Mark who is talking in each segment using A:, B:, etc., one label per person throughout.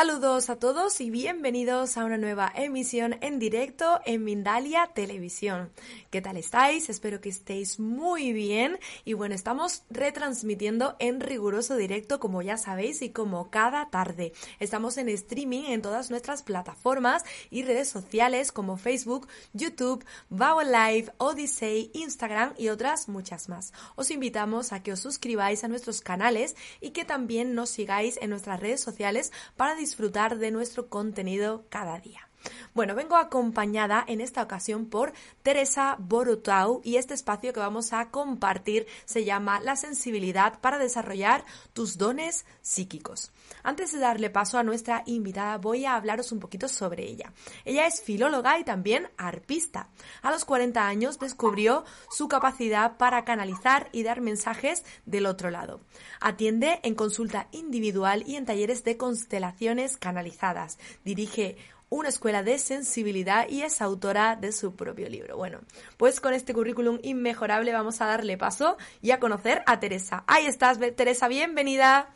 A: Saludos a todos y bienvenidos a una nueva emisión en directo en Mindalia Televisión. ¿Qué tal estáis? Espero que estéis muy bien y bueno, estamos retransmitiendo en riguroso directo como ya sabéis y como cada tarde. Estamos en streaming en todas nuestras plataformas y redes sociales como Facebook, YouTube, Bao Live, Odyssey, Instagram y otras muchas más. Os invitamos a que os suscribáis a nuestros canales y que también nos sigáis en nuestras redes sociales para disfrutar de nuestro contenido cada día. Bueno, vengo acompañada en esta ocasión por Teresa Borotau y este espacio que vamos a compartir se llama La sensibilidad para desarrollar tus dones psíquicos. Antes de darle paso a nuestra invitada, voy a hablaros un poquito sobre ella. Ella es filóloga y también arpista. A los 40 años descubrió su capacidad para canalizar y dar mensajes del otro lado. Atiende en consulta individual y en talleres de constelaciones canalizadas. Dirige una escuela de sensibilidad y es autora de su propio libro. Bueno, pues con este currículum inmejorable vamos a darle paso y a conocer a Teresa. Ahí estás, Teresa, bienvenida.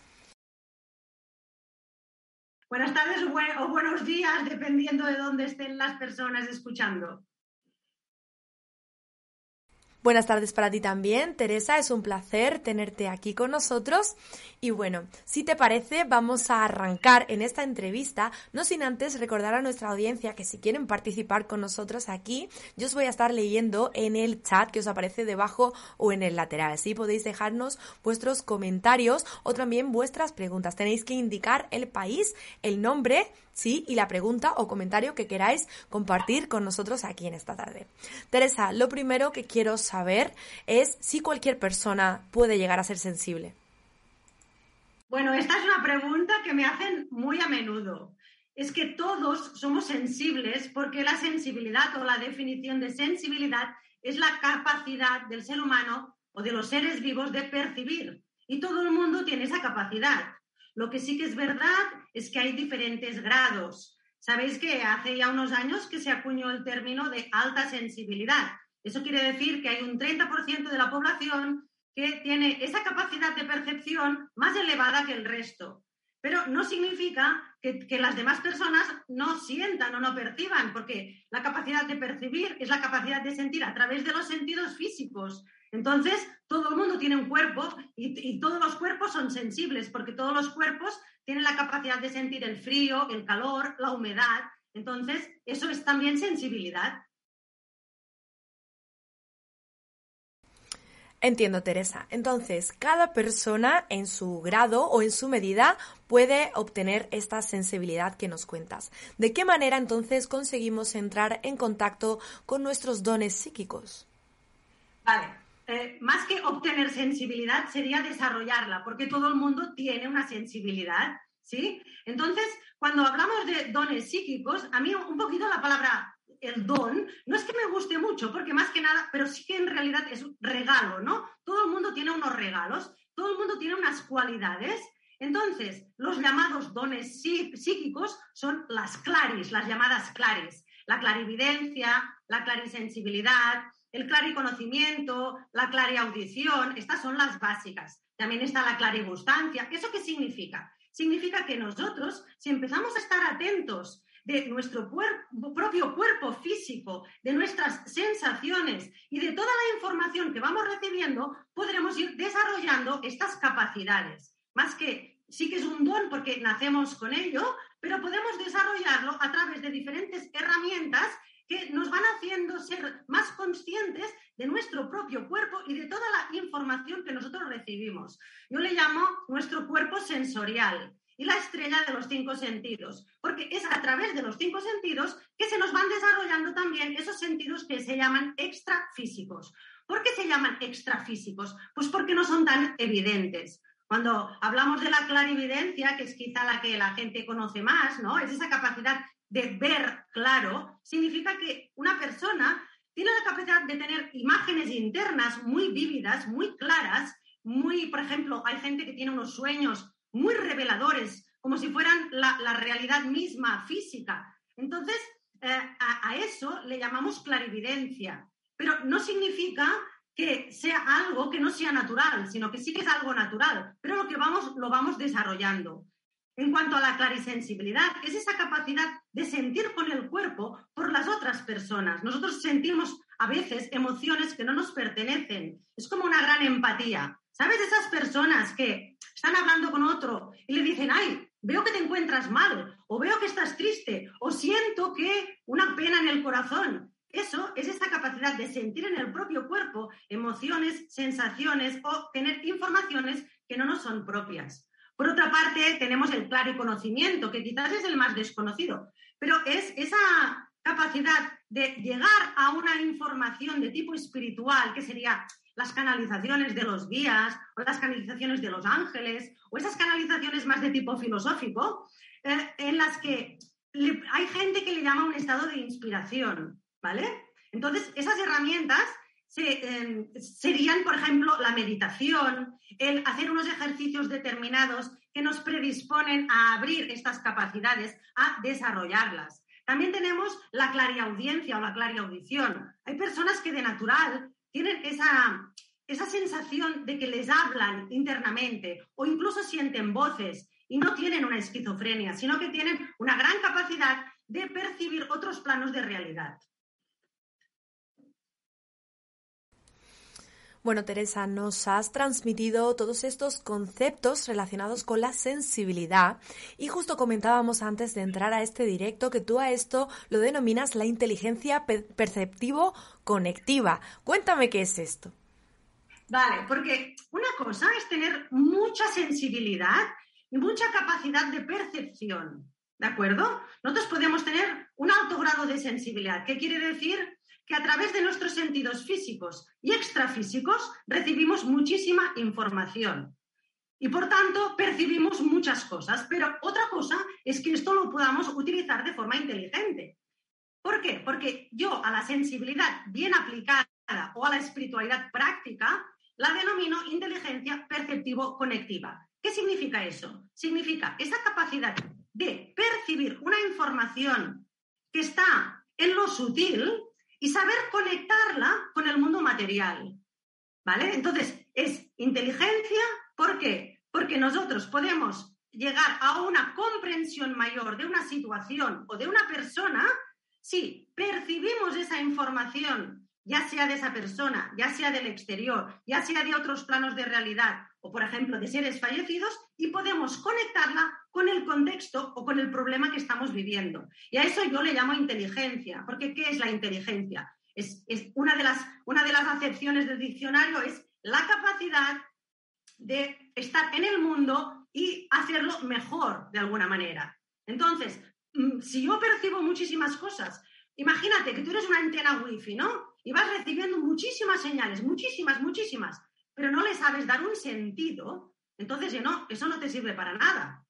B: Buenas tardes o buenos días, dependiendo de dónde estén las personas escuchando.
A: Buenas tardes para ti también, Teresa. Es un placer tenerte aquí con nosotros. Y bueno, si te parece, vamos a arrancar en esta entrevista, no sin antes recordar a nuestra audiencia que si quieren participar con nosotros aquí, yo os voy a estar leyendo en el chat que os aparece debajo o en el lateral. Así podéis dejarnos vuestros comentarios o también vuestras preguntas. Tenéis que indicar el país, el nombre sí y la pregunta o comentario que queráis compartir con nosotros aquí en esta tarde. Teresa, lo primero que quiero saber es si cualquier persona puede llegar a ser sensible.
B: Bueno, esta es una pregunta que me hacen muy a menudo. Es que todos somos sensibles porque la sensibilidad o la definición de sensibilidad es la capacidad del ser humano o de los seres vivos de percibir. Y todo el mundo tiene esa capacidad. Lo que sí que es verdad es que hay diferentes grados. Sabéis que hace ya unos años que se acuñó el término de alta sensibilidad. Eso quiere decir que hay un 30% de la población que tiene esa capacidad de percepción más elevada que el resto. Pero no significa que, que, las demás personas no sientan o no perciban, porque la capacidad de percibir es la capacidad de sentir a través de los sentidos físicos. Entonces, todo el mundo tiene un cuerpo y, todos los cuerpos son sensibles porque todos los cuerpos tienen la capacidad de sentir el frío, el calor, la humedad. Entonces, eso es también sensibilidad.
A: Entiendo, Teresa. Entonces, cada persona en su grado o en su medida puede obtener esta sensibilidad que nos cuentas. ¿De qué manera entonces conseguimos entrar en contacto con nuestros dones psíquicos?
B: Vale, eh, más que obtener sensibilidad sería desarrollarla, porque todo el mundo tiene una sensibilidad, ¿sí? Entonces, cuando hablamos de dones psíquicos, a mí un poquito la palabra el don no es que me guste mucho, porque más que nada, pero sí que en realidad es un regalo, ¿no? Todo el mundo tiene unos regalos, todo el mundo tiene unas cualidades. Entonces, los llamados dones psíquicos son las claris, las llamadas claris, la clarividencia, la clarisensibilidad, el clariconocimiento, la clariaudición, estas son las básicas. También está la clarigustancia. ¿Eso qué significa? Significa que nosotros, si empezamos a estar atentos de nuestro propio cuerpo físico, de nuestras sensaciones y de toda la información que vamos recibiendo, podremos ir desarrollando estas capacidades. Más que sí que es un don porque nacemos con ello, pero podemos desarrollarlo a través de diferentes herramientas que nos van haciendo ser más conscientes de nuestro propio cuerpo y de toda la información que nosotros recibimos. Yo le llamo nuestro cuerpo sensorial y la estrella de los cinco sentidos, porque es a través de los cinco sentidos que se nos van desarrollando también esos sentidos que se llaman extrafísicos. ¿Por qué se llaman extrafísicos? Pues porque no son tan evidentes. Cuando hablamos de la clarividencia, que es quizá la que la gente conoce más, ¿no? Es esa capacidad de ver claro, significa que una persona tiene la capacidad de tener imágenes internas muy vívidas, muy claras, muy, por ejemplo, hay gente que tiene unos sueños muy reveladores, como si fueran la, realidad misma física. Entonces, eh, a, a, eso le llamamos clarividencia, pero no significa que sea algo que no sea natural, sino que sí que es algo natural, pero lo que vamos, lo vamos desarrollando. En cuanto a la clarisensibilidad, es esa capacidad de sentir con el cuerpo por las otras personas. Nosotros sentimos a veces emociones que no nos pertenecen. Es como una gran empatía. ¿Sabes? Esas personas que están hablando con otro y le dicen, ay, veo que te encuentras mal, o veo que estás triste, o siento que una pena en el corazón. Eso es esa capacidad de sentir en el propio cuerpo emociones, sensaciones o tener informaciones que no nos son propias. Por otra parte, tenemos el claro conocimiento, que quizás es el más desconocido, pero es esa capacidad de llegar a una información de tipo espiritual, que sería las canalizaciones de los guías o las canalizaciones de los ángeles o esas canalizaciones más de tipo filosófico, eh, en las que hay gente que le llama un estado de inspiración, ¿vale? Entonces, esas herramientas Em, serían, por ejemplo, la meditación, el hacer unos ejercicios determinados que nos predisponen a abrir estas capacidades, a desarrollarlas. También tenemos la clariaudiencia o la clariaudición. Hay personas que de natural tienen esa, esa sensación de que les hablan internamente o incluso sienten voces y no tienen una esquizofrenia, sino que tienen una gran capacidad de percibir otros planos de realidad.
A: Bueno, Teresa, nos has transmitido todos estos conceptos relacionados con la sensibilidad y justo comentábamos antes de entrar a este directo que tú a esto lo denominas la inteligencia perceptivo-conectiva. Cuéntame qué es esto.
B: Vale, porque una cosa es tener mucha sensibilidad y mucha capacidad de percepción, ¿de acuerdo? Nosotros podemos tener un alto grado de sensibilidad. ¿Qué quiere decir? Que a través de nuestros sentidos físicos y extrafísicos recibimos muchísima información. Y por tanto percibimos muchas cosas, pero otra cosa es que esto lo podamos utilizar de forma inteligente. ¿Por qué? Porque yo a la sensibilidad bien aplicada o a la espiritualidad práctica la denomino inteligencia perceptivo-conectiva. ¿Qué significa eso? Significa esa capacidad de percibir una información que está en lo sutil, y saber conectarla con el mundo material. ¿Vale? Entonces, es inteligencia, ¿por qué? Porque nosotros podemos llegar a una comprensión mayor de una situación o de una persona si percibimos esa información, ya sea de esa persona, ya sea del exterior, ya sea de otros planos de realidad o, por ejemplo, de seres fallecidos, y podemos conectarla con el contexto o con el problema que estamos viviendo. Y a eso yo le llamo inteligencia, porque ¿qué es la inteligencia? Es, una, de las, una de las acepciones del diccionario es la capacidad de estar en el mundo y hacerlo mejor de alguna manera. Entonces, mm, si yo percibo muchísimas cosas, imagínate que tú eres una antena wifi, ¿no? Y vas recibiendo muchísimas señales, muchísimas, muchísimas, pero no le sabes dar un sentido, entonces no, eso no te sirve para nada.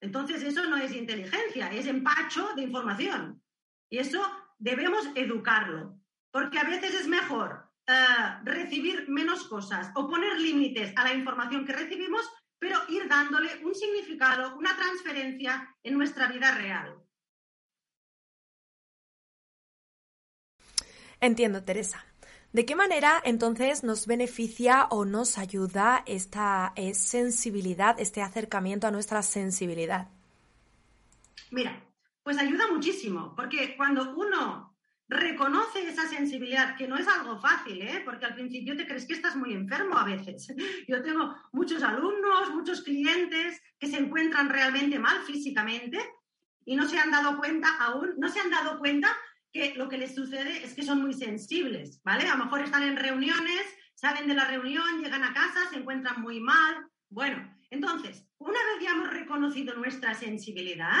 B: Entonces, eso no es inteligencia, es empacho de información. Y eso debemos educarlo, porque a veces es mejor eh, recibir menos cosas o poner límites a la información que recibimos, pero ir dándole un significado, una transferencia en nuestra vida real.
A: Entiendo, Teresa. ¿De qué manera entonces nos beneficia o nos ayuda esta eh, sensibilidad, este acercamiento a nuestra sensibilidad?
B: Mira, pues ayuda muchísimo, porque cuando uno reconoce esa sensibilidad, que no es algo fácil, ¿eh? porque al principio te crees que estás muy enfermo a veces. Yo tengo muchos alumnos, muchos clientes que se encuentran realmente mal físicamente y no se han dado cuenta aún, no se han dado cuenta que lo que les sucede es que son muy sensibles, ¿vale? A lo mejor están en reuniones, salen de la reunión, llegan a casa, se encuentran muy mal. Bueno, entonces, una vez ya hemos reconocido nuestra sensibilidad,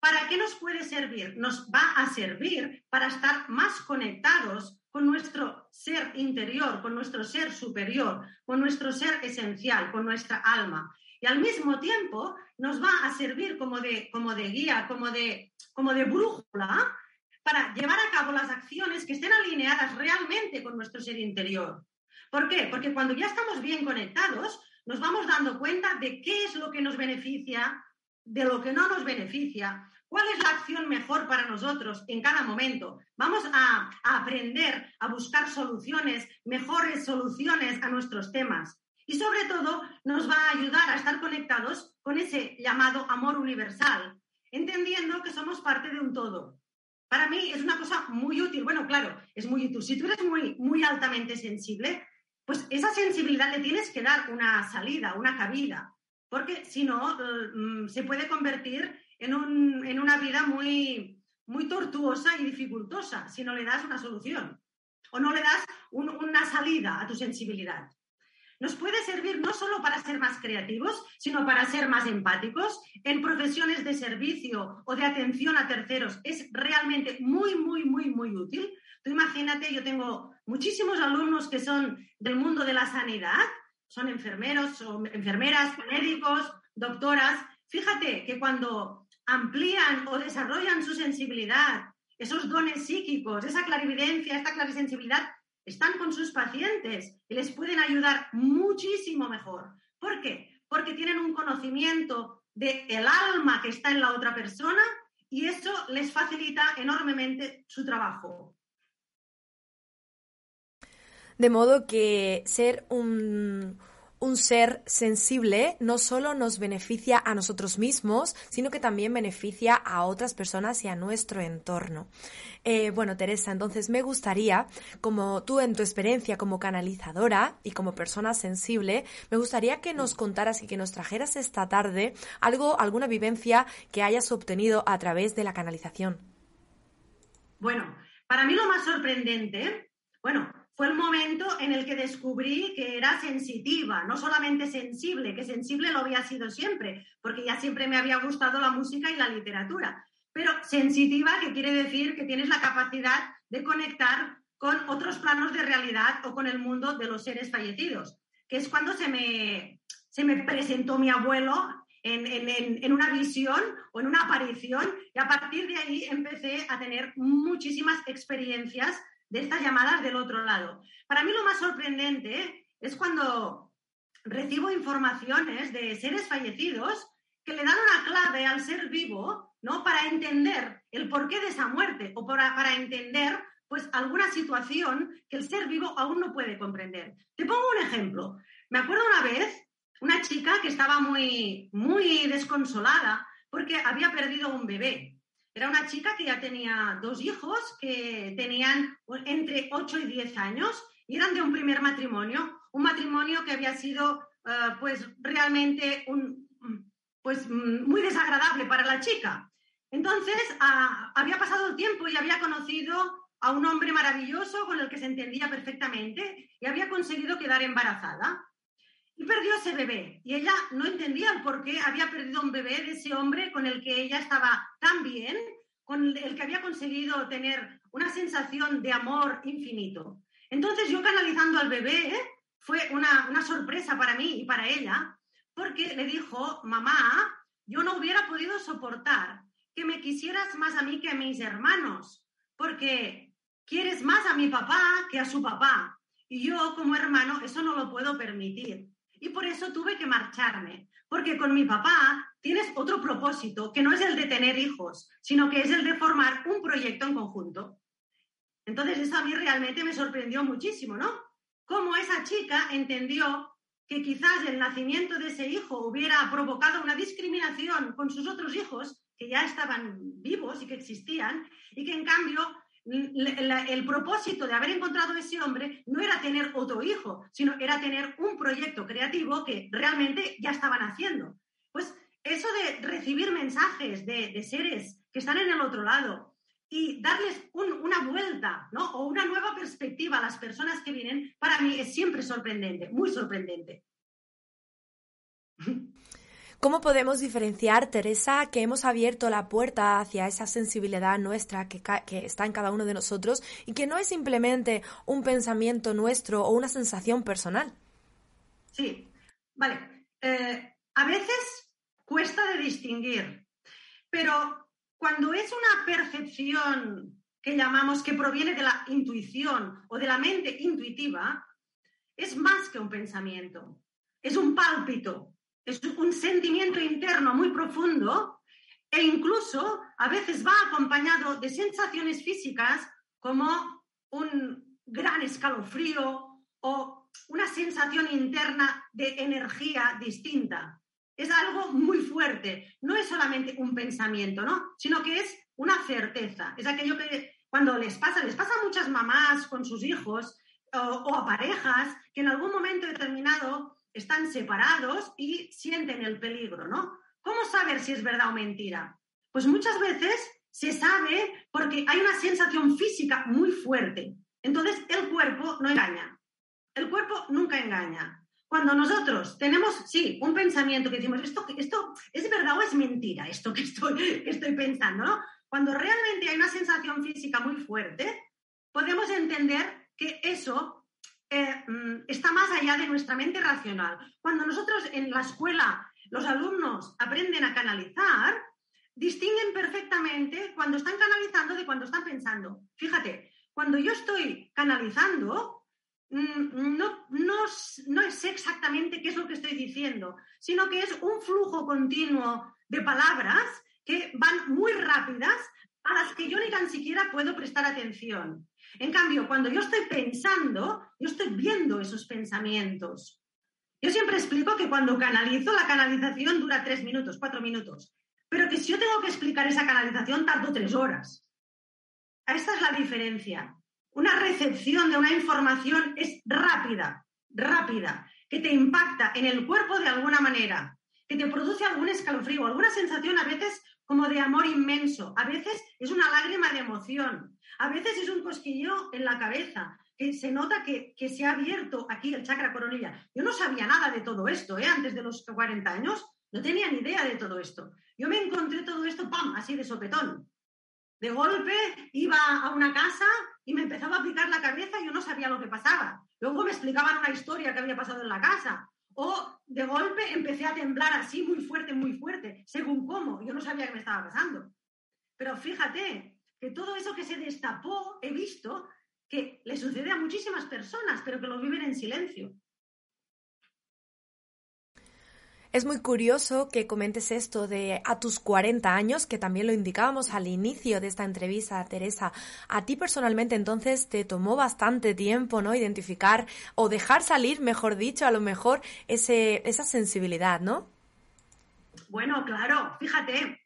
B: ¿para qué nos puede servir? Nos va a servir para estar más conectados con nuestro ser interior, con nuestro ser superior, con nuestro ser esencial, con nuestra alma. Y al mismo tiempo nos va a servir como de, como de guía, como de, como de brújula para llevar a cabo las acciones que estén alineadas realmente con nuestro ser interior. ¿Por qué? Porque cuando ya estamos bien conectados, nos vamos dando cuenta de qué es lo que nos beneficia, de lo que no nos beneficia, cuál es la acción mejor para nosotros en cada momento. Vamos a, aprender a buscar soluciones, mejores soluciones a nuestros temas. Y sobre todo nos va a ayudar a estar conectados con ese llamado amor universal, entendiendo que somos parte de un todo. Para mí es una cosa muy útil. Bueno, claro, es muy útil. Si tú eres muy, muy altamente sensible, pues esa sensibilidad le tienes que dar una salida, una cabida, porque si no, mm, se puede convertir en, una vida muy, muy tortuosa y dificultosa si no le das una solución o no le das una salida a tu sensibilidad. Nos puede servir no solo para ser más creativos, sino para ser más empáticos en profesiones de servicio o de atención a terceros. Es realmente muy, muy, muy, muy útil Tú imagínate, yo tengo muchísimos alumnos que son del mundo de la sanidad, son enfermeros o enfermeras, médicos, doctoras. Fíjate que cuando amplían o desarrollan su sensibilidad, esos dones psíquicos, esa clarividencia, esta clarisensibilidad, están con sus pacientes y les pueden ayudar muchísimo mejor. ¿Por qué? Porque tienen un conocimiento del el alma que está en la otra persona y eso les facilita enormemente su trabajo.
A: De modo que ser un, ser sensible no solo nos beneficia a nosotros mismos, sino que también beneficia a otras personas y a nuestro entorno. Eh, bueno, Teresa, entonces me gustaría, como tú en tu experiencia como canalizadora y como persona sensible, me gustaría que nos contaras y que nos trajeras esta tarde algo, alguna vivencia que hayas obtenido a través de la canalización.
B: Bueno, para mí lo más sorprendente, bueno, fue el momento en el que descubrí que era sensitiva, no solamente sensible, que sensible lo había sido siempre, porque ya siempre me había gustado la música y la literatura, pero sensitiva, que quiere decir que tienes la capacidad de conectar con otros planos de realidad o con el mundo de los seres fallecidos, que es cuando se me, se me presentó mi abuelo en, en, una visión o en una aparición y a partir de ahí empecé a tener muchísimas experiencias de estas llamadas del otro lado. Para mí lo más sorprendente es cuando recibo informaciones de seres fallecidos que le dan una clave al ser vivo, ¿no? Para entender el porqué de esa muerte o para, para entender pues alguna situación que el ser vivo aún no puede comprender. Te pongo un ejemplo. Me acuerdo una vez una chica que estaba muy, muy desconsolada porque había perdido un bebé. Era una chica que ya tenía dos hijos que tenían entre 8 y 10 años y eran de un primer matrimonio, un matrimonio que había sido eh, pues realmente un, pues, muy desagradable para la chica. Entonces había pasado el tiempo y había conocido a un hombre maravilloso con el que se entendía perfectamente y había conseguido quedar embarazada. Y perdió ese bebé. Y ella no entendía el por qué había perdido un bebé de ese hombre con el que ella estaba tan bien, con el que había conseguido tener una sensación de amor infinito. Entonces yo canalizando al bebé fue una, una sorpresa para mí y para ella, porque le dijo, mamá, yo no hubiera podido soportar que me quisieras más a mí que a mis hermanos, porque quieres más a mi papá que a su papá. Y yo como hermano eso no lo puedo permitir y por eso tuve que marcharme, porque con mi papá tienes otro propósito, que no es el de tener hijos, sino que es el de formar un proyecto en conjunto. Entonces eso a mí realmente me sorprendió muchísimo, ¿no? Cómo esa chica entendió que quizás el nacimiento de ese hijo hubiera provocado una discriminación con sus otros hijos que ya estaban vivos y que existían, y que en cambio el propósito de haber encontrado ese hombre no era tener otro hijo, sino era tener un proyecto creativo que realmente ya estaban haciendo. Pues eso de recibir mensajes de, seres que están en el otro lado, y darles una vuelta, ¿no? O una nueva perspectiva a las personas que vienen, para mí es siempre sorprendente, muy sorprendente.
A: ¿Cómo podemos diferenciar, Teresa, que hemos abierto la puerta hacia esa sensibilidad nuestra que, está en cada uno de nosotros y que no es simplemente un pensamiento nuestro o una sensación personal?
B: Sí, vale. Eh, a veces cuesta de distinguir, pero cuando es una percepción que llamamos que proviene de la intuición o de la mente intuitiva, es más que un pensamiento, es un pálpito, es un sentimiento interno muy profundo e incluso a veces va acompañado de sensaciones físicas como un gran escalofrío o una sensación interna de energía distinta. Es algo muy fuerte, no es solamente un pensamiento, ¿no? Sino que es una certeza. Es aquello que cuando les pasa, les pasa a muchas mamás con sus hijos o, o a parejas que en algún momento determinado están separados y sienten el peligro, ¿no? ¿Cómo saber si es verdad o mentira? Pues muchas veces se sabe porque hay una sensación física muy fuerte. Entonces el cuerpo no engaña. El cuerpo nunca engaña. Cuando nosotros tenemos, sí, un pensamiento que decimos, esto, esto es verdad o es mentira, esto que estoy, que estoy pensando, ¿no? Cuando realmente hay una sensación física muy fuerte, podemos entender que eso eh, mm, está más allá de nuestra mente racional. Cuando nosotros en la escuela, los alumnos aprenden a canalizar, distinguen perfectamente cuando están canalizando de cuando están pensando. Fíjate, cuando yo estoy canalizando, mm, no, no, no sé exactamente qué es lo que estoy diciendo, sino que es un flujo continuo de palabras que van muy rápidas a las que yo ni tan siquiera puedo prestar atención. En cambio, cuando yo estoy pensando, yo estoy viendo esos pensamientos. Yo siempre explico que cuando canalizo, la canalización dura tres minutos, cuatro minutos, pero que si yo tengo que explicar esa canalización, tardo tres horas. Esta es la diferencia. Una recepción de una información es rápida, rápida, que te impacta en el cuerpo de alguna manera, que te produce algún escalofrío, alguna sensación a veces como de amor inmenso, a veces es una lágrima de emoción, a veces es un cosquillo en la cabeza, que se nota que, se ha abierto aquí el chakra coronilla. Yo no sabía nada de todo esto, ¿eh? antes de los 40 años, no tenía ni idea de todo esto. Yo me encontré todo esto, ¡pam!, así de sopetón. De golpe iba a una casa y me empezaba a picar la cabeza y yo no sabía lo que pasaba. Luego me explicaban una historia que había pasado en la casa. O de golpe empecé a temblar así muy fuerte, muy fuerte, según cómo. Yo no sabía qué me estaba pasando. Pero fíjate, que todo eso que se destapó, he visto que le sucede a muchísimas personas, pero que lo viven en silencio.
A: Es muy curioso que comentes esto de a tus 40 años, que también lo indicábamos al inicio de esta entrevista, Teresa. A ti personalmente entonces te tomó bastante tiempo, ¿no? Identificar o dejar salir, mejor dicho, a lo mejor ese, esa sensibilidad, ¿no?
B: Bueno, claro, fíjate,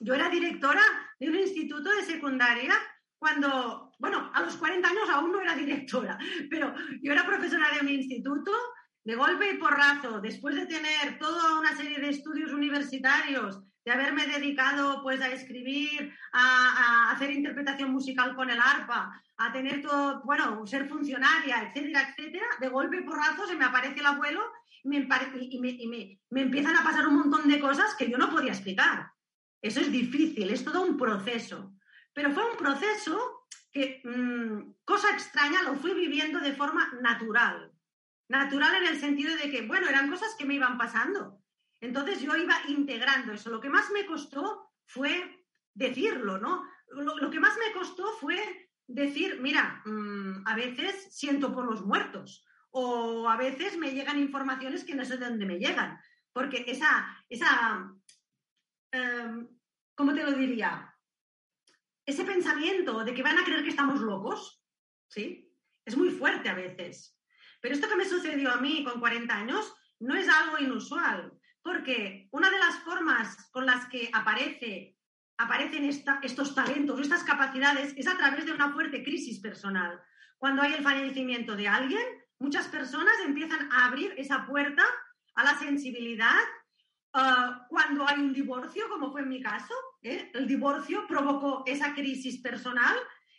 B: yo era directora de un instituto de secundaria cuando, bueno, a los 40 años aún no era directora, pero yo era profesora de un instituto de golpe y porrazo, después de tener toda una serie de estudios universitarios, de haberme dedicado pues a escribir, a, hacer interpretación musical con el arpa, a tener todo, bueno, ser funcionaria, etcétera, etcétera, de golpe y porrazo se me aparece el abuelo y me, y me empiezan a pasar un montón de cosas que yo no podía explicar. Eso es difícil, es todo un proceso. Pero fue un proceso que, mm, cosa extraña, lo fui viviendo de forma natural. Natural en el sentido de que, bueno, eran cosas que me iban pasando. Entonces yo iba integrando eso. Lo que más me costó fue decirlo, ¿no? Lo, que más me costó fue decir, mira, mm, a veces siento por los muertos o a veces me llegan informaciones que no sé de dónde me llegan, porque esa, esa Em, ¿cómo te lo diría? Ese pensamiento de que van a creer que estamos locos, ¿sí? Es muy fuerte a veces. Pero esto que me sucedió a mí con 40 años no es algo inusual, porque una de las formas con las que aparece, aparecen estos talentos, estas capacidades, es a través de una fuerte crisis personal. Cuando hay el fallecimiento de alguien, muchas personas empiezan a abrir esa puerta a la sensibilidad ah, cuando hay un divorcio, como fue en mi caso, ¿eh? el divorcio provocó esa crisis personal.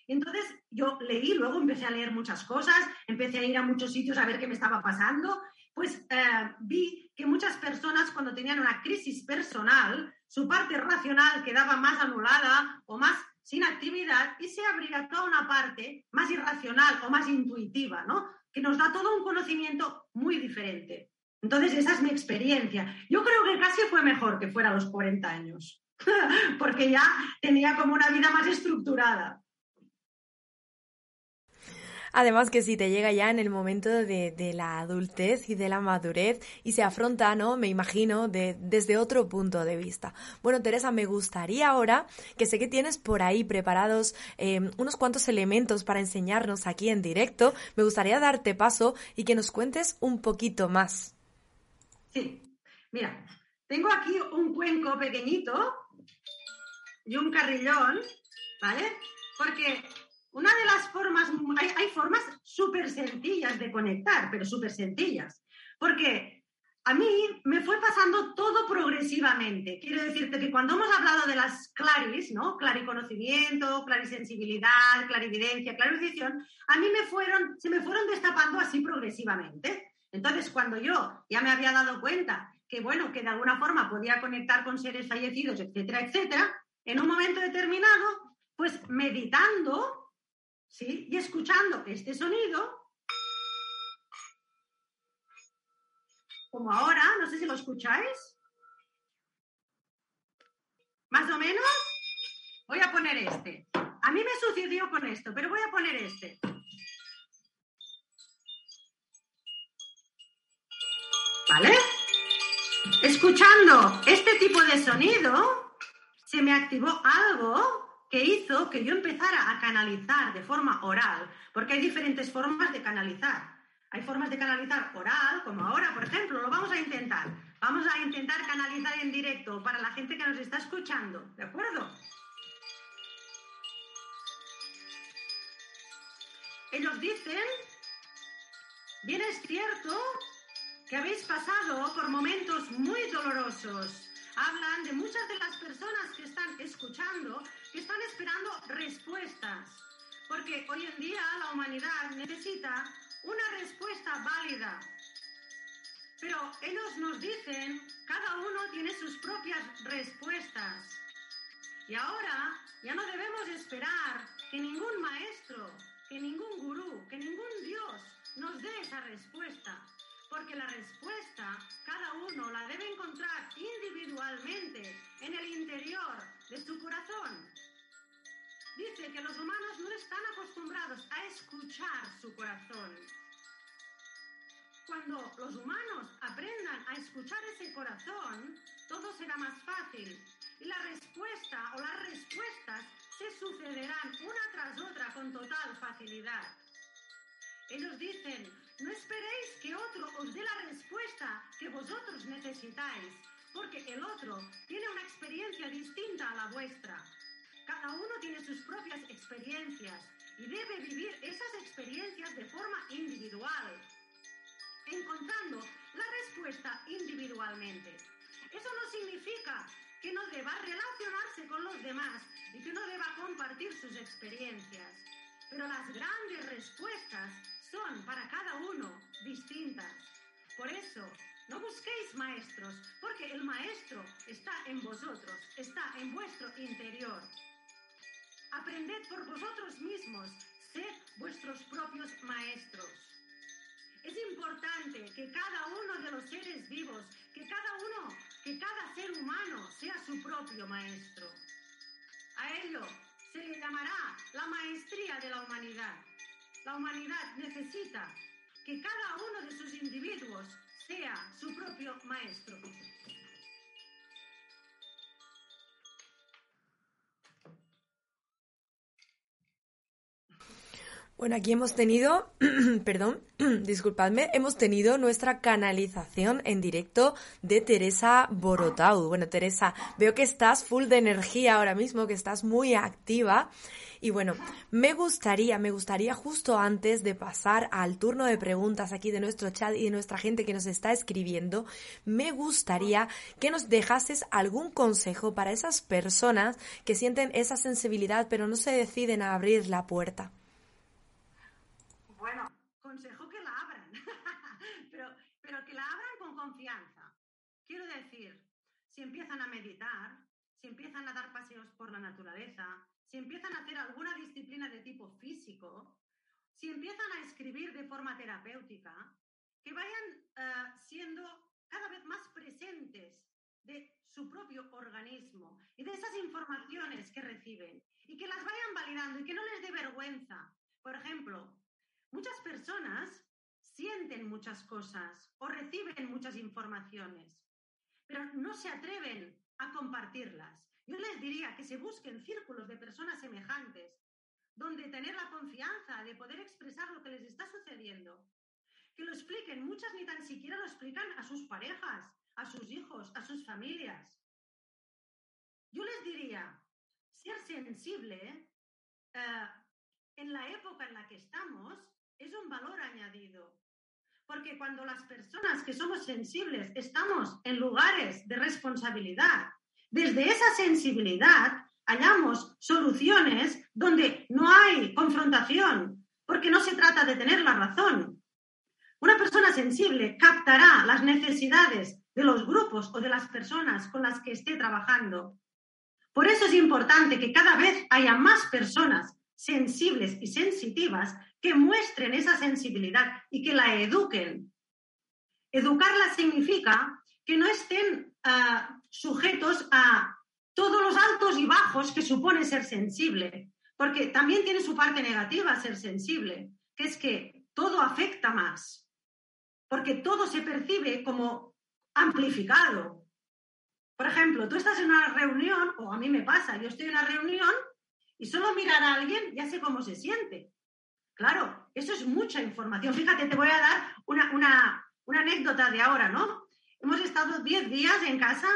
B: Entonces yo leí, luego empecé a leer muchas cosas, empecé a ir a muchos sitios a ver qué me estaba pasando, pues eh, vi que muchas personas cuando tenían una crisis personal, su parte racional quedaba más anulada o más sin actividad y se abría toda una parte más irracional o más intuitiva, ¿no? Que nos da todo un conocimiento muy diferente. Entonces, esa es mi experiencia. Yo creo que casi fue mejor que fuera a los 40 años, porque ya tenía como una vida más estructurada.
A: Además que si te llega ya en el momento de, la adultez y de la madurez y se afronta, ¿no? Me imagino, de, desde otro punto de vista. Bueno, Teresa, me gustaría ahora, que sé que tienes por ahí preparados em, unos cuantos elementos para enseñarnos aquí en directo, me gustaría darte paso y que nos cuentes un poquito más.
B: Sí, mira, tengo aquí un cuenco pequeñito y un carrillón, ¿vale? Porque una de las formas, hay, formas súper sencillas de conectar, pero súper sencillas, porque a mí me fue pasando todo progresivamente. Quiero decirte que cuando hemos hablado de las claris, ¿no? Clariconocimiento, clarisensibilidad, clarividencia, clarivision, a mí me fueron, se me fueron destapando así progresivamente. Entonces, cuando yo ya me había dado cuenta que, bueno, que de alguna forma podía conectar con seres fallecidos, etcétera, etcétera, en un momento determinado, pues meditando, ¿sí? Y escuchando este sonido, como ahora, no sé si lo escucháis. Más o menos, voy a poner este. A mí me sucedió con esto, pero voy a poner este. ¿Vale? Escuchando este tipo de sonido, se me activó algo que hizo que yo empezara a canalizar de forma oral, porque hay diferentes formas de canalizar. Hay formas de canalizar oral, como ahora, por ejemplo, lo vamos a intentar. Vamos a intentar canalizar en directo para la gente que nos está escuchando, ¿de acuerdo? Ellos dicen, bien es cierto que habéis pasado por momentos muy dolorosos. Hablan de muchas de las personas que están escuchando que están esperando respuestas, porque hoy en día la humanidad necesita una respuesta válida. Pero ellos nos dicen, cada uno tiene sus propias respuestas. Y ahora ya no debemos esperar que ningún maestro, que ningún gurú, que ningún Dios nos dé esa respuesta, porque la respuesta cada uno la debe encontrar individualmente en el interior de su corazón. Dice que los humanos no están acostumbrados a escuchar su corazón. Cuando los humanos aprendan a escuchar ese corazón, todo será más fácil y la respuesta o las respuestas se sucederán una tras otra con total facilidad. Ellos dicen, no esperéis que otro os dé la respuesta que vosotros necesitáis, porque el otro tiene una experiencia distinta a la vuestra. Cada uno tiene sus propias experiencias y debe vivir esas experiencias de forma individual, encontrando la respuesta individualmente. Eso no significa que no deba relacionarse con los demás y que no deba compartir sus experiencias, pero las grandes respuestas son para cada uno distintas. Por eso, no busquéis maestros, porque el maestro está en vosotros, está en vuestro interior. Aprended por vosotros mismos, sed vuestros propios maestros. Es importante que cada uno de los seres vivos, que cada uno, que cada ser humano sea su propio maestro. A ello se le llamará la maestría de la humanidad. La humanidad necesita que cada uno de sus individuos sea su propio maestro.
A: Bueno, aquí hemos tenido, perdón, disculpadme, hemos tenido nuestra canalización en directo de Teresa Borotau. Bueno, Teresa, veo que estás full de energía ahora mismo, que estás muy activa. Y bueno, me gustaría, me gustaría justo antes de pasar al turno de preguntas aquí de nuestro chat y de nuestra gente que nos está escribiendo, me gustaría que nos dejases algún consejo para esas personas que sienten esa sensibilidad pero no se deciden a abrir la puerta.
B: Bueno, consejo que la abran, pero, pero que la abran con confianza. Quiero decir, si empiezan a meditar, si empiezan a dar paseos por la naturaleza, si empiezan a hacer alguna disciplina de tipo físico, si empiezan a escribir de forma terapéutica, que vayan eh, siendo cada vez más presentes de su propio organismo y de esas informaciones que reciben y que las vayan validando y que no les dé vergüenza. Por ejemplo, muchas personas sienten muchas cosas o reciben muchas informaciones, pero no se atreven a compartirlas. Yo les diría que se busquen círculos de personas semejantes, donde tener la confianza de poder expresar lo que les está sucediendo. Que lo expliquen, muchas ni tan siquiera lo explican a sus parejas, a sus hijos, a sus familias. Yo les diría, ser sensible eh, en la época en la que estamos es un valor añadido. Porque cuando las personas que somos sensibles estamos en lugares de responsabilidad, desde esa sensibilidad hallamos soluciones donde no hay confrontación, porque no se trata de tener la razón. Una persona sensible captará las necesidades de los grupos o de las personas con las que esté trabajando. Por eso es importante que cada vez haya más personas sensibles y sensitivas que muestren esa sensibilidad y que la eduquen. Educarla significa que no estén ah, sujetos a todos los altos y bajos que supone ser sensible, porque también tiene su parte negativa ser sensible, que es que todo afecta más, porque todo se percibe como amplificado. Por ejemplo, tú estás en una reunión, o a mí me pasa, yo estoy en una reunión y solo mirar a alguien ya sé cómo se siente. Claro, eso es mucha información. Fíjate, te voy a dar una, una, una anécdota de ahora, ¿no? Hemos estado 10 días en casa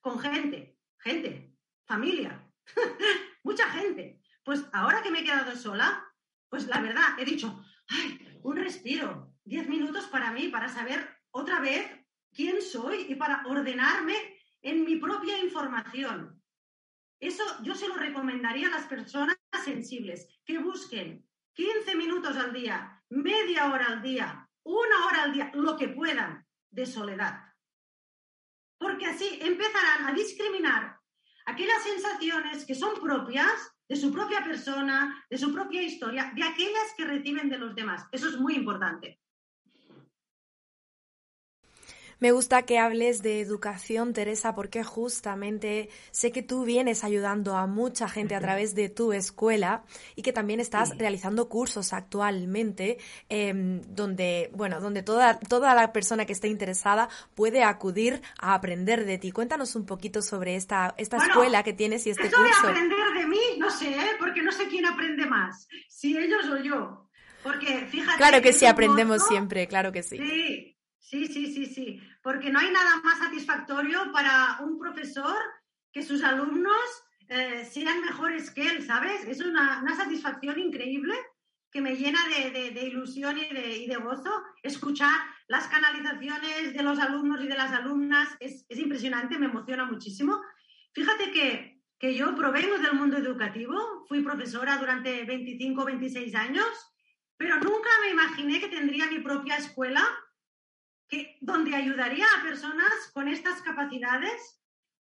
B: con gente, gente, familia, mucha gente. Pues ahora que me he quedado sola, pues la verdad, he dicho, ay, un respiro, 10 minutos para mí, para saber otra vez quién soy y para ordenarme en mi propia información. Eso yo se lo recomendaría a las personas sensibles, que busquen 15 minutos al día, media hora al día, una hora al día, lo que puedan de soledad porque así empezarán a discriminar aquellas sensaciones que son propias de su propia persona, de su propia historia, de aquellas que reciben de los demás. Eso es muy importante.
A: Me gusta que hables de educación, Teresa, porque justamente sé que tú vienes ayudando a mucha gente a través de tu escuela y que también estás realizando cursos actualmente em, donde, bueno, donde toda, toda la persona que esté interesada puede acudir a aprender de ti. Cuéntanos un poquito sobre esta, esta escuela que tienes y este
B: eso
A: curso.
B: De aprender de mí, no sé, ¿eh? porque no sé quién aprende más, si ellos o yo. Porque fíjate.
A: Claro que sí, aprendemos siempre, claro que sí.
B: Sí, Sí, sí, sí, sí, porque no hay nada más satisfactorio para un profesor que sus alumnos eh, sean mejores que él, ¿sabes? Es una, satisfacción increíble que me llena de, ilusión y de, y de, gozo escuchar las canalizaciones de los alumnos y de las alumnas. Es, impresionante, me emociona muchísimo. Fíjate que, que yo provengo del mundo educativo, fui profesora durante 25 26 años, pero nunca me imaginé que tendría mi propia escuela donde ayudaría a personas con estas capacidades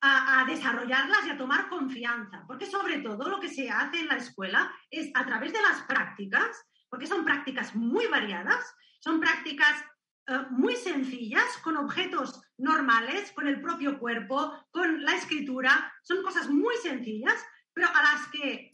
B: a, a, desarrollarlas y a tomar confianza. Porque sobre todo lo que se hace en la escuela es a través de las prácticas, porque son prácticas muy variadas, son prácticas eh, muy sencillas, con objetos normales, con el propio cuerpo, con la escritura, son cosas muy sencillas, pero a las que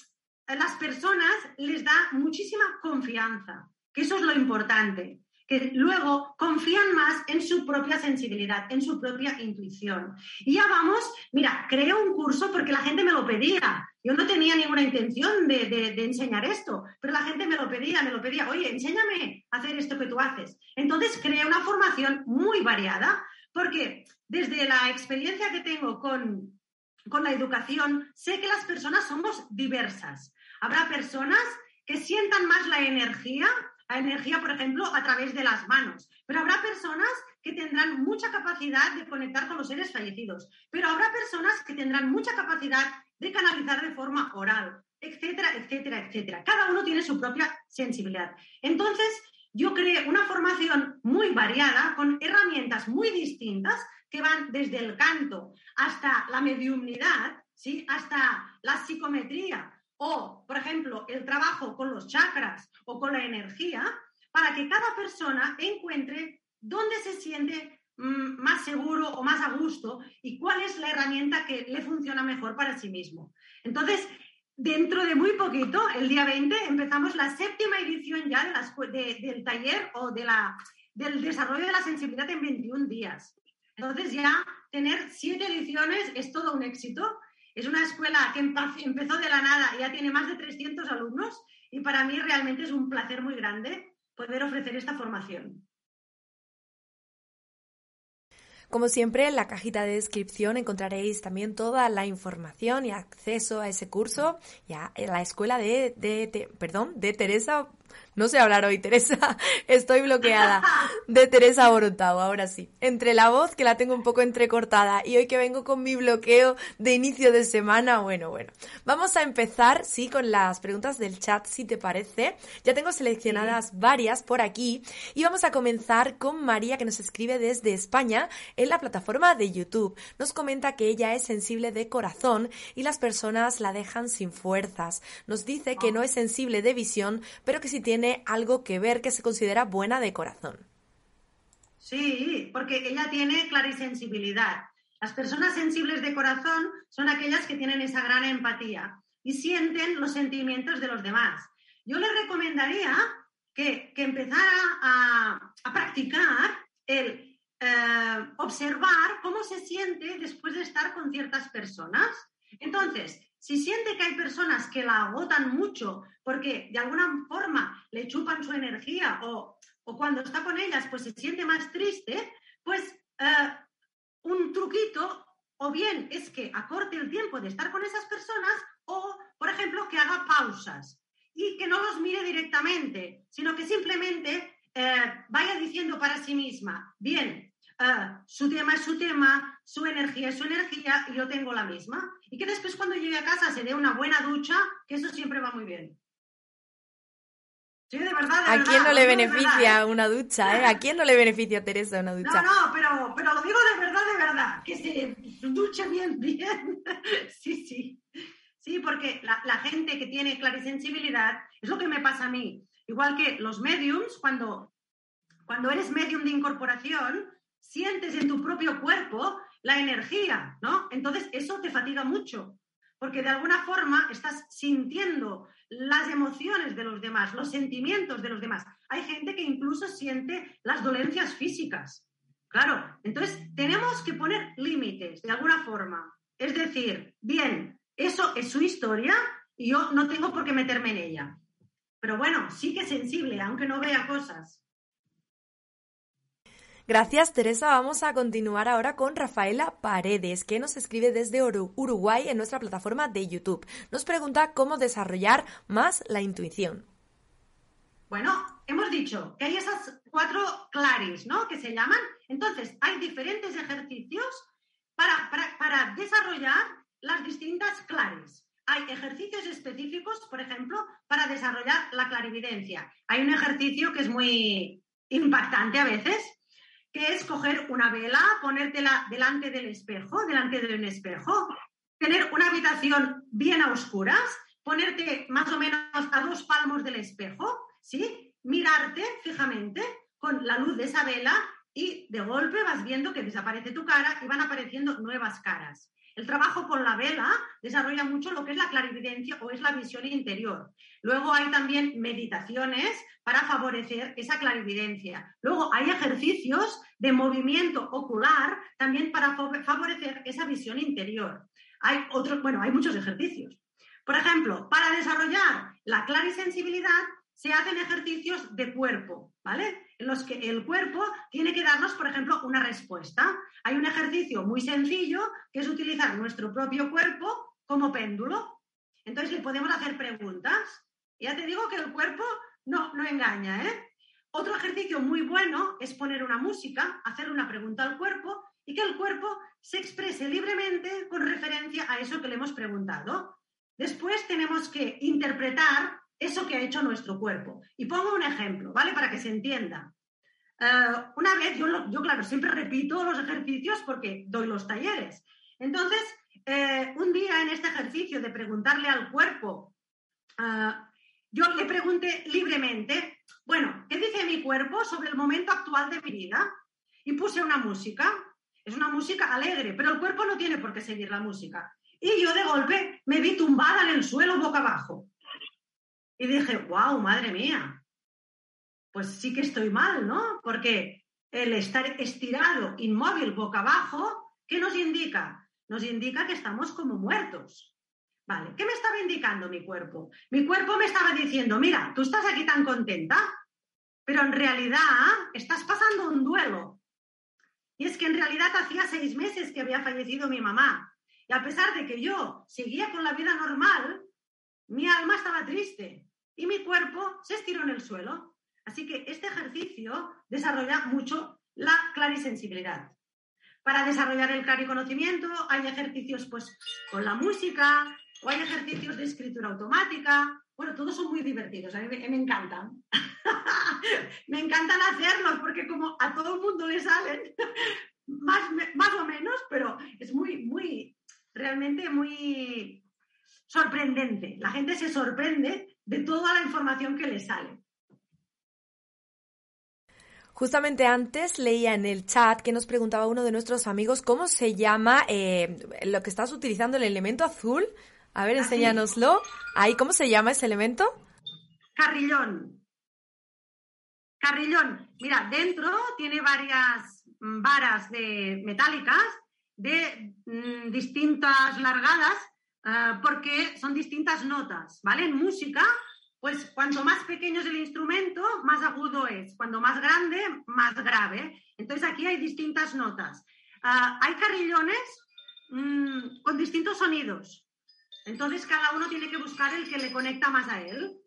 B: las personas les da muchísima confianza, que eso es lo importante que luego confían más en su propia sensibilidad, en su propia intuición. Y ya vamos, mira, creé un curso porque la gente me lo pedía. Yo no tenía ninguna intención de, enseñar esto, pero la gente me lo pedía, me lo pedía, oye, enséñame a hacer esto que tú haces. Entonces creé una formación muy variada porque desde la experiencia que tengo con, con la educación, sé que las personas somos diversas. Habrá personas que sientan más la energía la energía, por ejemplo, a través de las manos. Pero habrá personas que tendrán mucha capacidad de conectar con los seres fallecidos. Pero habrá personas que tendrán mucha capacidad de canalizar de forma oral, etcétera, etcétera, etcétera. Cada uno tiene su propia sensibilidad. Entonces, yo creé una formación muy variada, con herramientas muy distintas, que van desde el canto hasta la mediumnidad, ¿sí? hasta la psicometría, o, por ejemplo, el trabajo con los chakras o con la energía, para que cada persona encuentre dónde se siente mm, más seguro o más a gusto y cuál es la herramienta que le funciona mejor para sí mismo. Entonces, dentro de muy poquito, el día 20, empezamos la séptima edición ya del taller o de la, del desarrollo de la sensibilidad en 21 días. Entonces ya tener siete ediciones es todo un éxito es una escuela que empezó de la nada y ya tiene más de 300 alumnos y para mí realmente es un placer muy grande poder ofrecer esta formación.
A: Como siempre, en la cajita de descripción encontraréis también toda la información y acceso a ese curso y a la escuela de, de perdón, de Teresa no sé hablar hoy, Teresa. Estoy bloqueada. De Teresa Borotao, ahora sí. Entre la voz, que la tengo un poco entrecortada, y hoy que vengo con mi bloqueo de inicio de semana, bueno, bueno. Vamos a empezar, sí, con las preguntas del chat, si te parece. Ya tengo seleccionadas varias por aquí. Y vamos a comenzar con María, que nos escribe desde España en la plataforma de YouTube. Nos comenta que ella es sensible de corazón y las personas la dejan sin fuerzas. Nos dice que no es sensible de visión, pero que tiene algo que ver que se considera buena de corazón.
B: Sí, porque ella tiene clarisensibilidad. Las personas sensibles de corazón son aquellas que tienen esa gran empatía y sienten los sentimientos de los demás. Yo le recomendaría que, empezara a, practicar el eh, observar cómo se siente después de estar con ciertas personas. Entonces, si siente que hay personas que la agotan mucho porque de alguna forma le chupan su energía o, cuando está con ellas pues se siente más triste, pues eh, un truquito o bien es que acorte el tiempo de estar con esas personas o, por ejemplo, que haga pausas y que no los mire directamente, sino que simplemente eh, vaya diciendo para sí misma, bien, su tema es su tema, su energía es su energía y yo tengo la misma. Y que después cuando llegue a casa se dé una buena ducha, que eso siempre va muy bien.
A: Sí, de verdad, ¿A quién no le beneficia una ducha, eh? ¿A quién no le beneficia, Teresa, una ducha?
B: No, no, pero, pero lo digo de verdad, de verdad. Que se duche bien, bien. sí, sí. Sí, porque la, la gente que tiene clarisensibilidad, es lo que me pasa a mí. Igual que los mediums, cuando, cuando eres medium de incorporación, sientes en tu propio cuerpo la energía, ¿no? Entonces eso te fatiga mucho, porque de alguna forma estás sintiendo las emociones de los demás, los sentimientos de los demás. Hay gente que incluso siente las dolencias físicas. Claro, entonces tenemos que poner límites de alguna forma. Es decir, bien, eso es su historia y yo no tengo por qué meterme en ella. Pero bueno, sí que es sensible, aunque no vea cosas.
A: Gracias, Teresa. Vamos a continuar ahora con Rafaela Paredes, que nos escribe desde Uruguay en nuestra plataforma de YouTube. Nos pregunta cómo desarrollar más la intuición.
B: Bueno, hemos dicho que hay esas cuatro claris, ¿no? Que se llaman. Entonces, hay diferentes ejercicios para, para desarrollar las distintas claris. Hay ejercicios específicos, por ejemplo, para desarrollar la clarividencia. Hay un ejercicio que es muy impactante a veces, que es coger una vela, ponértela delante del espejo, delante de un espejo, tener una habitación bien a oscuras, ponerte más o menos a dos palmos del espejo, ¿sí? Mirarte fijamente con la luz de esa vela y de golpe vas viendo que desaparece tu cara y van apareciendo nuevas caras. El trabajo con la vela desarrolla mucho lo que es la clarividencia o es la visión interior. Luego hay también meditaciones para favorecer esa clarividencia. Luego hay ejercicios de movimiento ocular también para favorecer esa visión interior. Hay otros, bueno, hay muchos ejercicios. Por ejemplo, para desarrollar la clarisensibilidad se hacen ejercicios de cuerpo, ¿vale? Los que el cuerpo tiene que darnos, por ejemplo, una respuesta. Hay un ejercicio muy sencillo que es utilizar nuestro propio cuerpo como péndulo. Entonces le podemos hacer preguntas. Ya te digo que el cuerpo no, no engaña, ¿eh? Otro ejercicio muy bueno es poner una música, hacer una pregunta al cuerpo y que el cuerpo se exprese libremente con referencia a eso que le hemos preguntado. Después tenemos que interpretar eso que ha hecho nuestro cuerpo. Y pongo un ejemplo, ¿vale? Para que se entienda. Eh, una vez, yo, yo, claro, siempre repito los ejercicios porque doy los talleres. Entonces, eh, un día en este ejercicio de preguntarle al cuerpo, eh, yo le pregunté libremente, bueno, ¿qué dice mi cuerpo sobre el momento actual de mi vida? Y puse una música. Es una música alegre, pero el cuerpo no tiene por qué seguir la música. Y yo de golpe me vi tumbada en el suelo boca abajo. Y dije, wow, madre mía, pues sí que estoy mal, ¿no? Porque el estar estirado, inmóvil, boca abajo, ¿qué nos indica? Nos indica que estamos como muertos. Vale, ¿qué me estaba indicando mi cuerpo? Mi cuerpo me estaba diciendo, mira, tú estás aquí tan contenta, pero en realidad estás pasando un duelo. Y es que en realidad hacía seis meses que había fallecido mi mamá. Y a pesar de que yo seguía con la vida normal, mi alma estaba triste y mi cuerpo se estiró en el suelo. Así que este ejercicio desarrolla mucho la clarisensibilidad. Para desarrollar el clariconocimiento hay ejercicios pues, con la música o hay ejercicios de escritura automática. Bueno, todos son muy divertidos, a mí me, encantan. me encantan hacerlos porque como a todo el mundo le salen, más, más o menos, pero es muy, muy, realmente muy sorprendente. La gente se sorprende de toda la información que le sale.
A: Justamente antes leía en el chat que nos preguntaba uno de nuestros amigos cómo se llama eh, lo que estás utilizando, el elemento azul. A ver, enséñanoslo. Ahí, ¿cómo se llama ese elemento?
B: Carrillón. Carrillón. Mira, dentro tiene varias varas de metálicas de mm, distintas largadas Ah, porque son distintas notas, ¿vale? En música, pues cuanto más pequeño es el instrumento, más agudo es. Cuando más grande, más grave. Entonces aquí hay distintas notas. Ah, hay carrillones mm, con distintos sonidos. Entonces cada uno tiene que buscar el que le conecta más a él.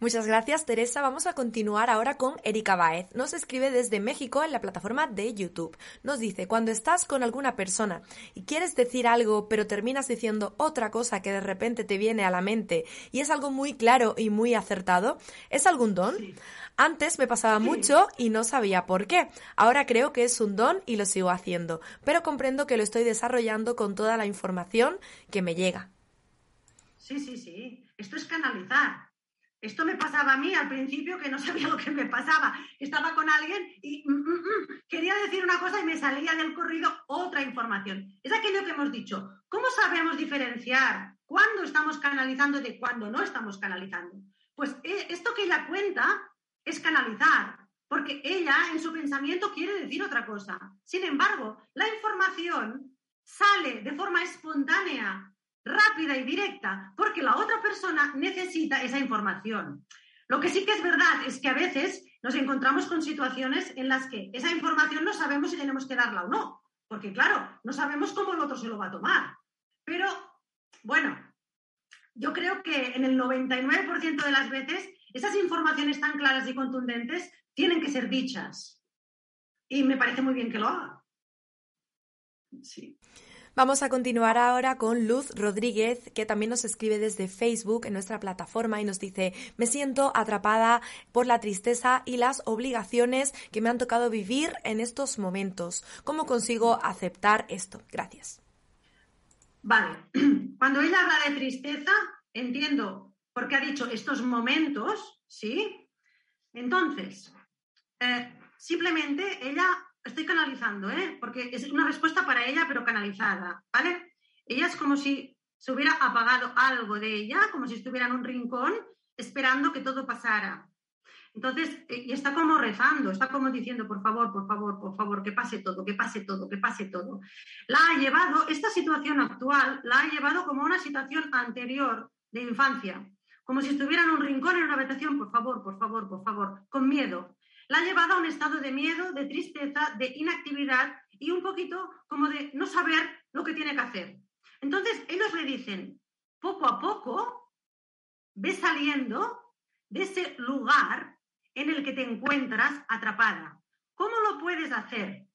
A: Muchas gracias, Teresa. Vamos a continuar ahora con Erika Baez. Nos escribe desde México en la plataforma de YouTube. Nos dice, cuando estás con alguna persona y quieres decir algo, pero terminas diciendo otra cosa que de repente te viene a la mente y es algo muy claro y muy acertado, ¿es algún don? Antes me pasaba mucho y no sabía por qué. Ahora creo que es un don y lo sigo haciendo, pero comprendo que lo estoy desarrollando con toda la información que me llega.
B: Sí, sí, sí. Esto es canalizar. Esto me pasaba a mí al principio que no sabía lo que me pasaba. Estaba con alguien y mm, mm, mm, quería decir una cosa y me salía del corrido otra información. Es aquello que hemos dicho. ¿Cómo sabemos diferenciar cuándo estamos canalizando de cuándo no estamos canalizando? Pues eh, esto que ella cuenta es canalizar, porque ella en su pensamiento quiere decir otra cosa. Sin embargo, la información sale de forma espontánea rápida y directa, porque la otra persona necesita esa información. Lo que sí que es verdad es que a veces nos encontramos con situaciones en las que esa información no sabemos si tenemos que darla o no, porque claro, no sabemos cómo el otro se lo va a tomar. Pero, bueno, yo creo que en el 99% de las veces esas informaciones tan claras y contundentes tienen que ser dichas. Y me parece muy bien que lo haga.
A: Sí. Vamos a continuar ahora con Luz Rodríguez, que también nos escribe desde Facebook en nuestra plataforma y nos dice, me siento atrapada por la tristeza y las obligaciones que me han tocado vivir en estos momentos. ¿Cómo consigo aceptar esto? Gracias.
B: Vale, cuando ella habla de tristeza, entiendo por qué ha dicho estos momentos, ¿sí? Entonces, eh, simplemente ella estoy canalizando, ¿eh? porque es una respuesta para ella, pero canalizada, ¿vale? Ella es como si se hubiera apagado algo de ella, como si estuviera en un rincón esperando que todo pasara. Entonces, eh, y está como rezando, está como diciendo, por favor, por favor, por favor, que pase todo, que pase todo, que pase todo. La ha llevado, esta situación actual, la ha llevado como una situación anterior de infancia, como si estuviera en un rincón, en una habitación, por favor, por favor, por favor, con miedo. La ha llevado a un estado de miedo, de tristeza, de inactividad y un poquito como de no saber lo que tiene que hacer. Entonces, ellos le dicen, poco a poco, ve saliendo de ese lugar en el que te encuentras atrapada. ¿Cómo lo puedes hacer?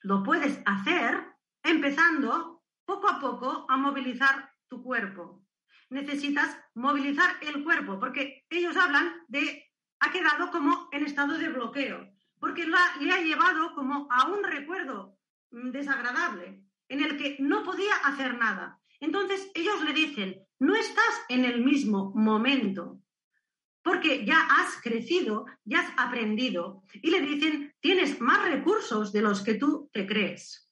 B: Lo puedes hacer empezando poco a poco a movilizar tu cuerpo. Necesitas movilizar el cuerpo, porque ellos hablan de, ha quedado como en estado de bloqueo, porque le ha llevado como a un recuerdo desagradable, en el que no podía hacer nada. Entonces ellos le dicen, no estás en el mismo momento, porque ya has crecido, ya has aprendido. Y le dicen, tienes más recursos de los que tú te crees.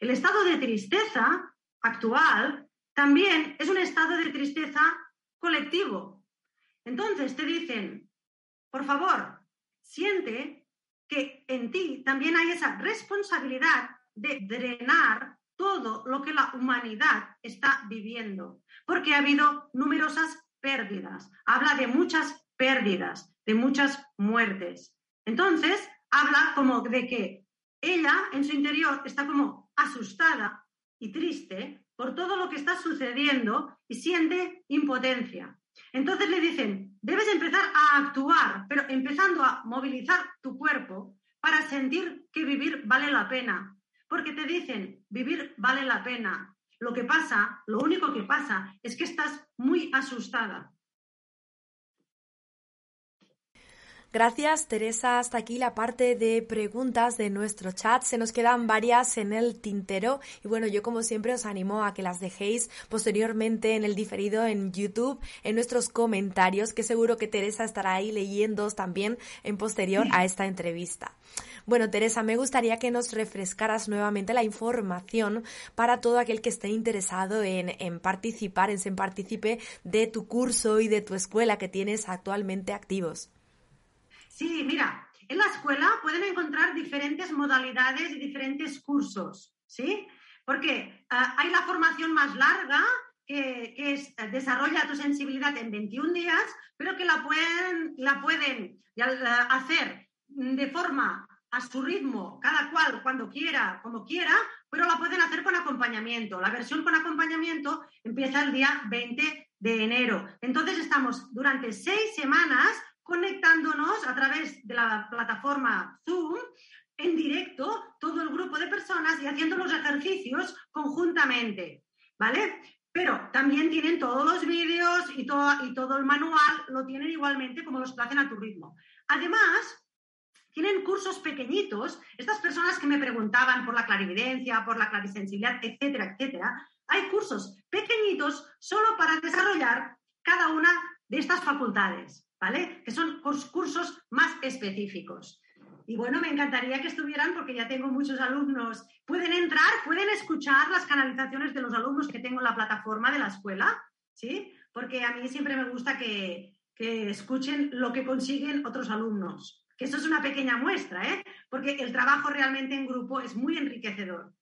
B: El estado de tristeza actual también es un estado de tristeza colectivo. Entonces te dicen, por favor, siente que en ti también hay esa responsabilidad de drenar todo lo que la humanidad está viviendo, porque ha habido numerosas pérdidas. Habla de muchas pérdidas, de muchas muertes. Entonces, habla como de que ella en su interior está como asustada y triste por todo lo que está sucediendo y siente impotencia. Entonces le dicen, debes empezar a actuar, pero empezando a movilizar tu cuerpo para sentir que vivir vale la pena. Porque te dicen, vivir vale la pena. Lo que pasa, lo único que pasa es que estás muy asustada.
A: Gracias, Teresa. Hasta aquí la parte de preguntas de nuestro chat. Se nos quedan varias en el tintero. Y bueno, yo como siempre os animo a que las dejéis posteriormente en el diferido en YouTube, en nuestros comentarios, que seguro que Teresa estará ahí leyendo también en posterior a esta entrevista. Bueno, Teresa, me gustaría que nos refrescaras nuevamente la información para todo aquel que esté interesado en, en participar, en ser partícipe de tu curso y de tu escuela que tienes actualmente activos.
B: Sí, mira, en la escuela pueden encontrar diferentes modalidades y diferentes cursos, ¿sí? Porque ah, hay la formación más larga, que, es eh, desarrolla tu sensibilidad en 21 días, pero que la pueden, la pueden hacer de forma a su ritmo, cada cual cuando quiera, como quiera, pero la pueden hacer con acompañamiento. La versión con acompañamiento empieza el día 20 de enero. Entonces estamos durante seis semanas conectándonos a través de la plataforma Zoom en directo, todo el grupo de personas y haciendo los ejercicios conjuntamente, ¿vale? Pero también tienen todos los vídeos y todo, el manual, lo tienen igualmente como los que hacen a tu ritmo. Además, tienen cursos pequeñitos. Estas personas que me preguntaban por la clarividencia, por la clarisensibilidad, etcétera, etcétera, hay cursos pequeñitos solo para desarrollar cada una de estas facultades. ¿Vale? Que son cursos más específicos. Y bueno, me encantaría que estuvieran porque ya tengo muchos alumnos. Pueden entrar, pueden escuchar las canalizaciones de los alumnos que tengo en la plataforma de la escuela, ¿sí? Porque a mí siempre me gusta que, que escuchen lo que consiguen otros alumnos. Que eso es una pequeña muestra, ¿eh? Porque el trabajo realmente en grupo es muy enriquecedor.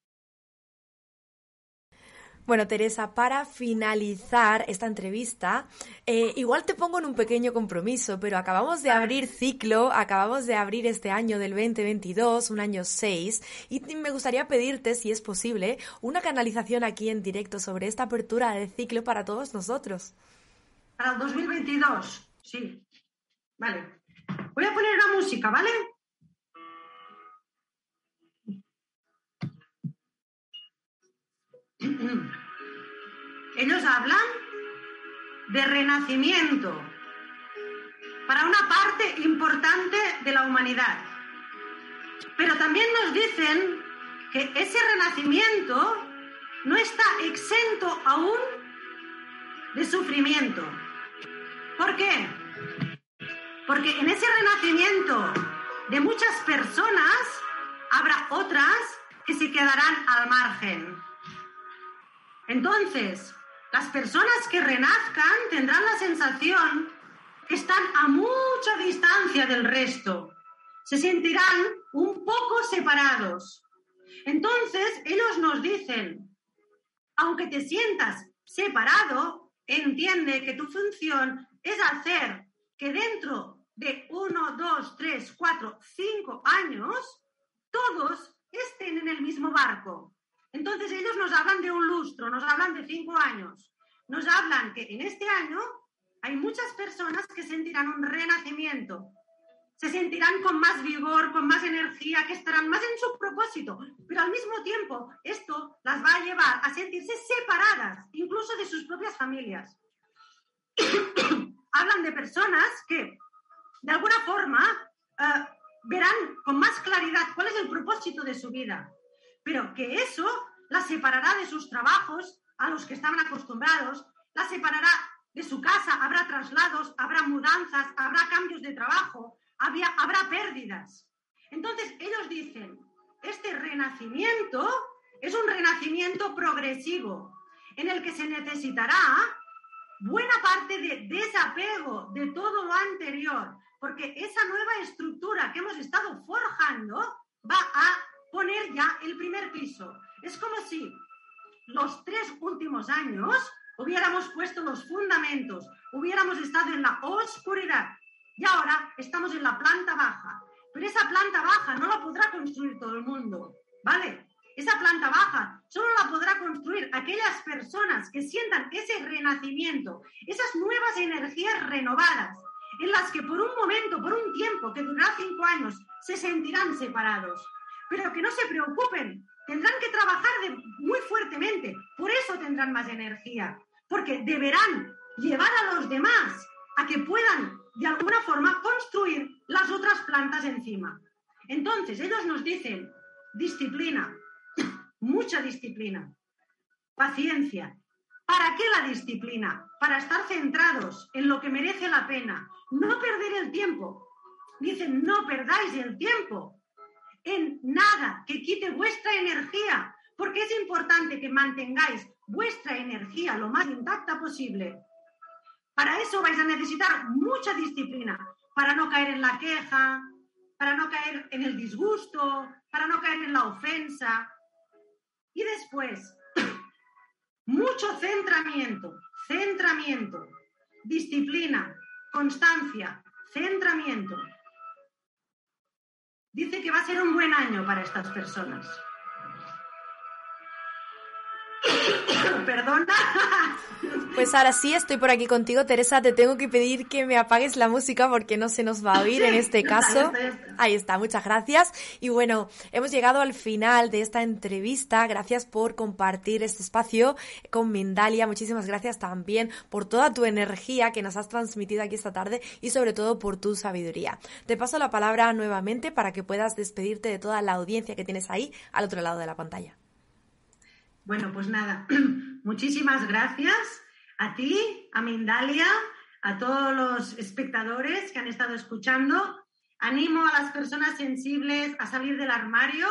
A: Bueno, Teresa, para finalizar esta entrevista, eh, igual te pongo en un pequeño compromiso, pero acabamos de abrir ciclo, acabamos de abrir este año del 2022, un año 6, y me gustaría pedirte, si es posible, una canalización aquí en directo sobre esta apertura de ciclo para todos nosotros.
B: Para el 2022, sí. Vale. Voy a poner una música, ¿vale? Ellos hablan de renacimiento para una parte importante de la humanidad. Pero también nos dicen que ese renacimiento no está exento aún de sufrimiento. ¿Por qué? Porque en ese renacimiento de muchas personas habrá otras que se quedarán al margen. Entonces, las personas que renazcan tendrán la sensación que están a mucha distancia del resto. Se sentirán un poco separados. Entonces, ellos nos dicen, aunque te sientas separado, entiende que tu función es hacer que dentro de uno, dos, tres, cuatro, cinco años, todos estén en el mismo barco. Entonces ellos nos hablan de un lustro, nos hablan de cinco años, nos hablan que en este año hay muchas personas que sentirán un renacimiento, se sentirán con más vigor, con más energía, que estarán más en su propósito, pero al mismo tiempo esto las va a llevar a sentirse separadas, incluso de sus propias familias. Hablan de personas que, de alguna forma, eh, verán con más claridad cuál es el propósito de su vida, pero que eso las separará de sus trabajos a los que estaban acostumbrados, las separará de su casa, habrá traslados, habrá mudanzas, habrá cambios de trabajo, habrá pérdidas. Entonces ellos dicen, este renacimiento es un renacimiento progresivo en el que se necesitará buena parte de desapego de todo lo anterior, porque esa nueva estructura que hemos estado forjando va a poner ya el primer piso. Es como si los tres últimos años hubiéramos puesto los fundamentos, hubiéramos estado en la oscuridad y ahora estamos en la planta baja. Pero esa planta baja no la podrá construir todo el mundo, ¿vale? Esa planta baja solo la podrá construir aquellas personas que sientan ese renacimiento, esas nuevas energías renovadas, en las que por un momento, por un tiempo que durará cinco años, se sentirán separados. Pero que no se preocupen, tendrán que trabajar muy fuertemente, por eso tendrán más energía, porque deberán llevar a los demás a que puedan de alguna forma construir las otras plantas encima. Entonces, ellos nos dicen disciplina, mucha disciplina, paciencia. ¿Para qué la disciplina? Para estar centrados en lo que merece la pena, no perder el tiempo. Dicen, no perdáis el tiempo en nada que quite vuestra energía, porque es importante que mantengáis vuestra energía lo más intacta posible. Para eso vais a necesitar mucha disciplina, para no caer en la queja, para no caer en el disgusto, para no caer en la ofensa. Y después, mucho centramiento, centramiento, disciplina, constancia, centramiento. Dice que va a ser un buen año para estas personas. Perdona.
A: Pues ahora sí, estoy por aquí contigo, Teresa. Te tengo que pedir que me apagues la música porque no se nos va a oír en este caso. Ahí está, muchas gracias. Y bueno, hemos llegado al final de esta entrevista. Gracias por compartir este espacio con Mindalia. Muchísimas gracias también por toda tu energía que nos has transmitido aquí esta tarde y sobre todo por tu sabiduría. Te paso la palabra nuevamente para que puedas despedirte de toda la audiencia que tienes ahí al otro lado de la pantalla.
B: Bueno, pues nada, muchísimas gracias a ti, a Mindalia, a todos los espectadores que han estado escuchando. Animo a las personas sensibles a salir del armario.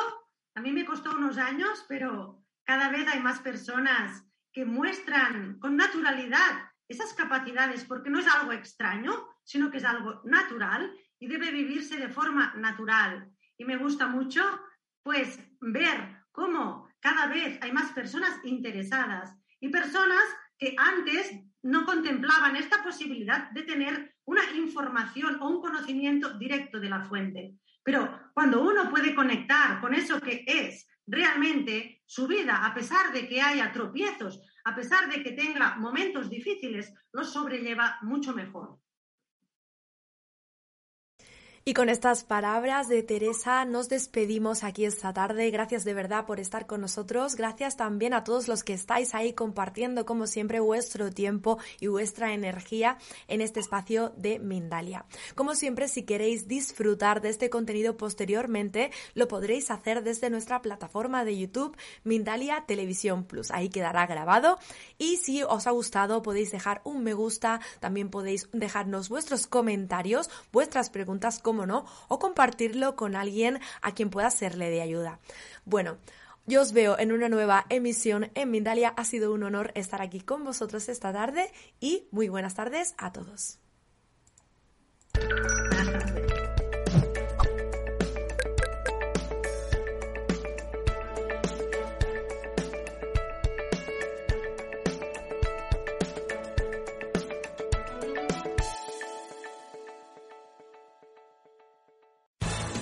B: A mí me costó unos años, pero cada vez hay más personas que muestran con naturalidad esas capacidades, porque no es algo extraño, sino que es algo natural y debe vivirse de forma natural. Y me gusta mucho, pues, ver cómo cada vez hay más personas interesadas y personas que antes no contemplaban esta posibilidad de tener una información o un conocimiento directo de la fuente. Pero cuando uno puede conectar con eso que es realmente su vida, a pesar de que haya tropiezos, a pesar de que tenga momentos difíciles, lo sobrelleva mucho mejor.
A: Y con estas palabras de Teresa nos despedimos aquí esta tarde. Gracias de verdad por estar con nosotros. Gracias también a todos los que estáis ahí compartiendo como siempre vuestro tiempo y vuestra energía en este espacio de Mindalia. Como siempre, si queréis disfrutar de este contenido posteriormente, lo podréis hacer desde nuestra plataforma de YouTube Mindalia Televisión Plus. Ahí quedará grabado. Y si os ha gustado, podéis dejar un me gusta. También podéis dejarnos vuestros comentarios, vuestras preguntas, no, o compartirlo con alguien a quien pueda serle de ayuda. Bueno, yo os veo en una nueva emisión en Mindalia. Ha sido un honor estar aquí con vosotros esta tarde y muy buenas tardes a todos.